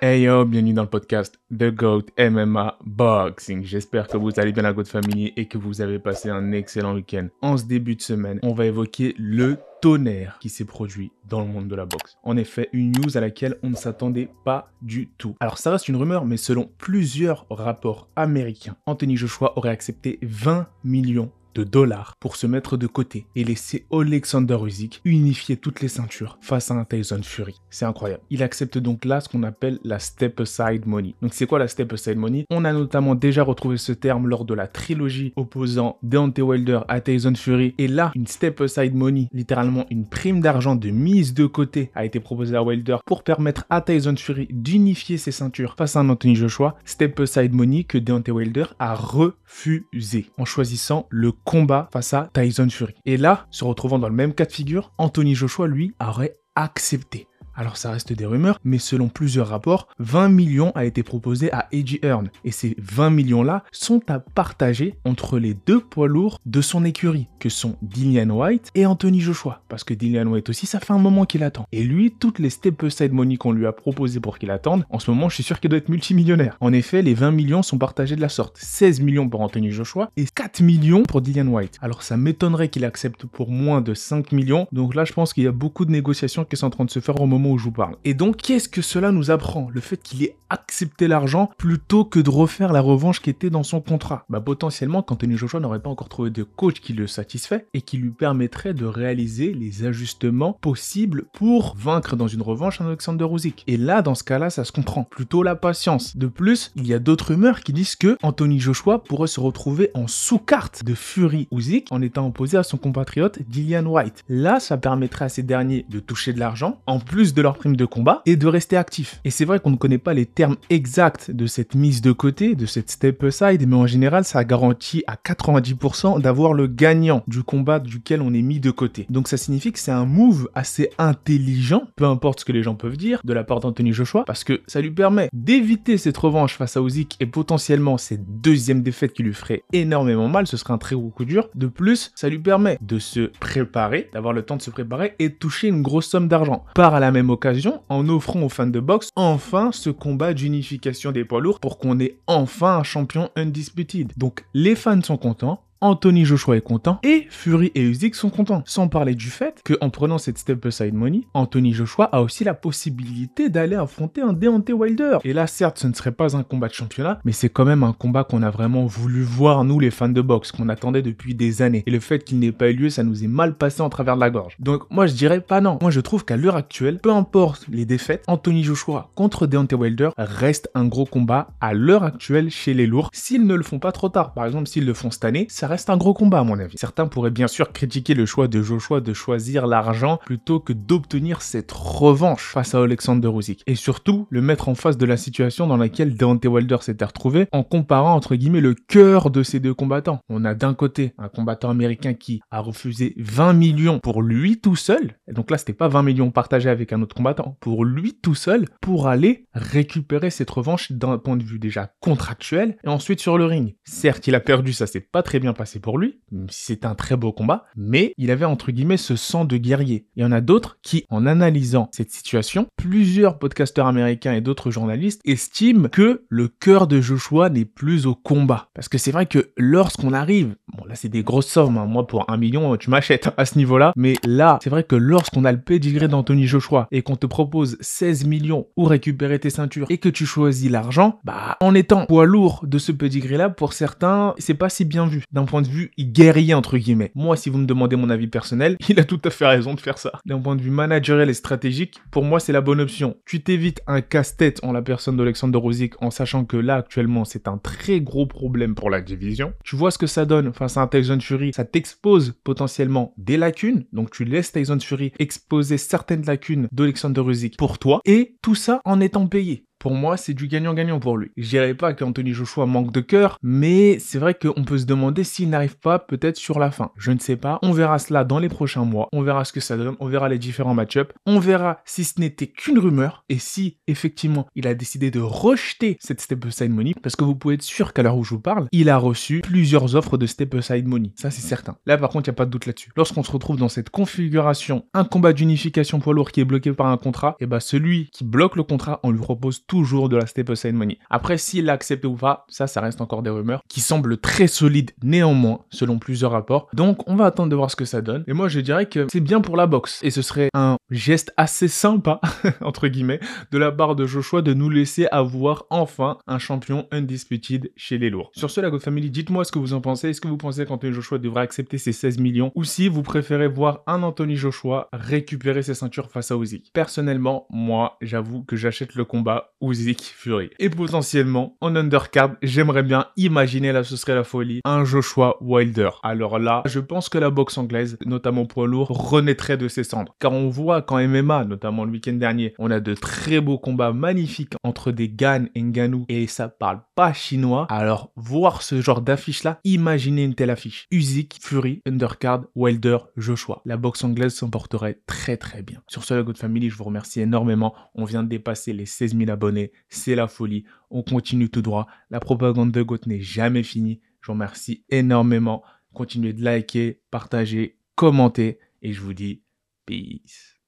Hey yo, bienvenue dans le podcast The GOAT MMA Boxing. J'espère que vous allez bien la GOAT Family et que vous avez passé un excellent week-end. En ce début de semaine, on va évoquer le tonnerre qui s'est produit dans le monde de la boxe. En effet, une news à laquelle on ne s'attendait pas du tout. Alors ça reste une rumeur, mais selon plusieurs rapports américains, Anthony Joshua aurait accepté 20 millions de dollars pour se mettre de côté et laisser Alexander Usyk unifier toutes les ceintures face à un Tyson Fury. C'est incroyable. Il accepte donc là ce qu'on appelle la step aside money. Donc c'est quoi la step aside money? On a notamment déjà retrouvé ce terme lors de la trilogie opposant Deontay Wilder à Tyson Fury et là une step aside money, littéralement une prime d'argent de mise de côté a été proposée à Wilder pour permettre à Tyson Fury d'unifier ses ceintures face à un Anthony Joshua. Step aside money que Deontay Wilder a refusé en choisissant le combat face à Tyson Fury. Et là, se retrouvant dans le même cas de figure, Anthony Joshua, lui, aurait accepté. Alors ça reste des rumeurs, mais selon plusieurs rapports, 20 millions a été proposé à Edgy Earn. Et ces 20 millions-là sont à partager entre les deux poids lourds de son écurie, que sont Dillian White et Anthony Joshua. Parce que Dillian White aussi, ça fait un moment qu'il attend. Et lui, toutes les step aside money qu'on lui a proposé pour qu'il attende, en ce moment, je suis sûr qu'il doit être multimillionnaire. En effet, les 20 millions sont partagés de la sorte. 16 millions pour Anthony Joshua et 4 millions pour Dillian White. Alors ça m'étonnerait qu'il accepte pour moins de 5 millions. Donc là, je pense qu'il y a beaucoup de négociations qui sont en train de se faire au moment où je vous parle. Et donc, qu'est-ce que cela nous apprend? Le fait qu'il ait accepté l'argent plutôt que de refaire la revanche qui était dans son contrat. Bah potentiellement, qu'Anthony Joshua n'aurait pas encore trouvé de coach qui le satisfait et qui lui permettrait de réaliser les ajustements possibles pour vaincre dans une revanche un Alexander Usyk. Et là, dans ce cas-là, ça se comprend. Plutôt la patience. De plus, il y a d'autres rumeurs qui disent que Anthony Joshua pourrait se retrouver en sous-carte de Fury Usyk en étant opposé à son compatriote Dillian White. Là, ça permettrait à ces derniers de toucher de l'argent, en plus de leur prime de combat, et de rester actifs. Et c'est vrai qu'on ne connaît pas les termes exacts de cette mise de côté, de cette step aside, mais en général, ça garantit à 90% d'avoir le gagnant du combat duquel on est mis de côté. Donc ça signifie que c'est un move assez intelligent, peu importe ce que les gens peuvent dire, de la part d'Anthony Joshua, parce que ça lui permet d'éviter cette revanche face à Usyk et potentiellement cette deuxième défaite qui lui ferait énormément mal, ce serait un très gros coup dur. De plus, ça lui permet de se préparer, d'avoir le temps de se préparer et de toucher une grosse somme d'argent. Par à la occasion, en offrant aux fans de boxe enfin ce combat d'unification des poids lourds pour qu'on ait enfin un champion undisputed. Donc les fans sont contents, Anthony Joshua est content et Fury et Usyk sont contents. Sans parler du fait que en prenant cette step aside money, Anthony Joshua a aussi la possibilité d'aller affronter un Deontay Wilder. Et là, certes, ce ne serait pas un combat de championnat, mais c'est quand même un combat qu'on a vraiment voulu voir nous les fans de boxe, qu'on attendait depuis des années. Et le fait qu'il n'ait pas eu lieu, ça nous est mal passé en travers de la gorge. Donc moi, je dirais pas non. Moi, je trouve qu'à l'heure actuelle, peu importe les défaites, Anthony Joshua contre Deontay Wilder reste un gros combat à l'heure actuelle chez les lourds. S'ils ne le font pas trop tard, par exemple, s'ils le font cette année, ça reste un gros combat à mon avis. Certains pourraient bien sûr critiquer le choix de Joshua de choisir l'argent plutôt que d'obtenir cette revanche face à Alexander Usyk. Et surtout, le mettre en face de la situation dans laquelle Deontay Wilder s'était retrouvé en comparant entre guillemets le cœur de ces deux combattants. On a d'un côté un combattant américain qui a refusé 20 millions pour lui tout seul. Et donc là, c'était pas 20 millions partagés avec un autre combattant. Pour lui tout seul, pour aller récupérer cette revanche d'un point de vue déjà contractuel et ensuite sur le ring. Certes, il a perdu, ça s'est pas très bien passé pour lui, même si c'était un très beau combat, mais il avait entre guillemets ce sang de guerrier. Il y en a d'autres qui, en analysant cette situation, plusieurs podcasteurs américains et d'autres journalistes estiment que le cœur de Joshua n'est plus au combat. Parce que c'est vrai que lorsqu'on arrive, bon là c'est des grosses sommes, hein. moi pour un million tu m'achètes à ce niveau-là, mais là c'est vrai que lorsqu'on a le pedigree d'Anthony Joshua et qu'on te propose 16 millions ou récupérer tes ceintures et que tu choisis l'argent, bah en étant poids lourd de ce pedigree là, pour certains c'est pas si bien vu d'un point de vue guerrier entre guillemets. Moi, si vous me demandez mon avis personnel, il a tout à fait raison de faire ça. D'un point de vue managériel et stratégique, pour moi, c'est la bonne option. Tu t'évites un casse-tête en la personne d'Alexander Usyk en sachant que là, actuellement, c'est un très gros problème pour la division. Tu vois ce que ça donne face à un Tyson Fury. Ça t'expose potentiellement des lacunes. Donc, tu laisses Tyson Fury exposer certaines lacunes d'Alexander Usyk pour toi. Et tout ça en étant payé pour moi, c'est du gagnant-gagnant pour lui. Je dirais pas qu'Anthony Joshua manque de cœur, mais c'est vrai qu'on peut se demander s'il n'arrive pas peut-être sur la fin. Je ne sais pas. On verra cela dans les prochains mois. On verra ce que ça donne. On verra les différents match-ups. On verra si ce n'était qu'une rumeur et si effectivement il a décidé de rejeter cette step aside money parce que vous pouvez être sûr qu'à l'heure où je vous parle, il a reçu plusieurs offres de step aside money. Ça, c'est certain. Là, par contre, il n'y a pas de doute là-dessus. Lorsqu'on se retrouve dans cette configuration, un combat d'unification poids lourd qui est bloqué par un contrat, et bah celui qui bloque le contrat, on lui propose toujours de la step aside money. Après, s'il l'a accepté ou pas, ça, ça reste encore des rumeurs qui semblent très solides néanmoins, selon plusieurs rapports. Donc, on va attendre de voir ce que ça donne. Et moi, je dirais que c'est bien pour la boxe. Et ce serait un geste assez sympa, entre guillemets, de la barre de Joshua de nous laisser avoir enfin un champion undisputed chez les lourds. Sur ce, la God Family, dites-moi ce que vous en pensez. Est-ce que vous pensez qu'Anthony Joshua devrait accepter ses 16 millions? Ou si vous préférez voir un Anthony Joshua récupérer ses ceintures face à Usyk Personnellement, moi, j'avoue que j'achète le combat Usyk Fury. Et potentiellement, en undercard, j'aimerais bien imaginer, là ce serait la folie, un Joshua Wilder. Alors là, je pense que la boxe anglaise, notamment poids lourd, renaîtrait de ses cendres. Car on voit qu'en MMA, notamment le week-end dernier, on a de très beaux combats magnifiques entre des Gan et Ngannou et ça parle pas chinois. Alors voir ce genre d'affiche là, imaginez une telle affiche. Usyk, Fury, Undercard, Wilder, Joshua. La boxe anglaise s'emporterait très très bien. Sur ce, la Good Family, je vous remercie énormément. On vient de dépasser les 16 000 abonnés. C'est la folie. On continue tout droit. La propagande de GOAT n'est jamais finie. Je vous remercie énormément. Continuez de liker, partager, commenter et je vous dis peace.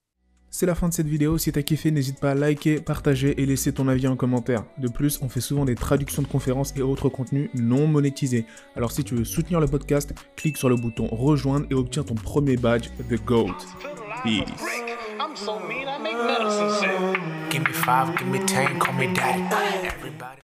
C'est la fin de cette vidéo, si t'as kiffé n'hésite pas à liker, partager et laisser ton avis en commentaire. De plus, on fait souvent des traductions de conférences et autres contenus non monétisés. Alors si tu veux soutenir le podcast, clique sur le bouton rejoindre et obtiens ton premier badge The GOAT. Peace. Give me five, give me ten, call me daddy.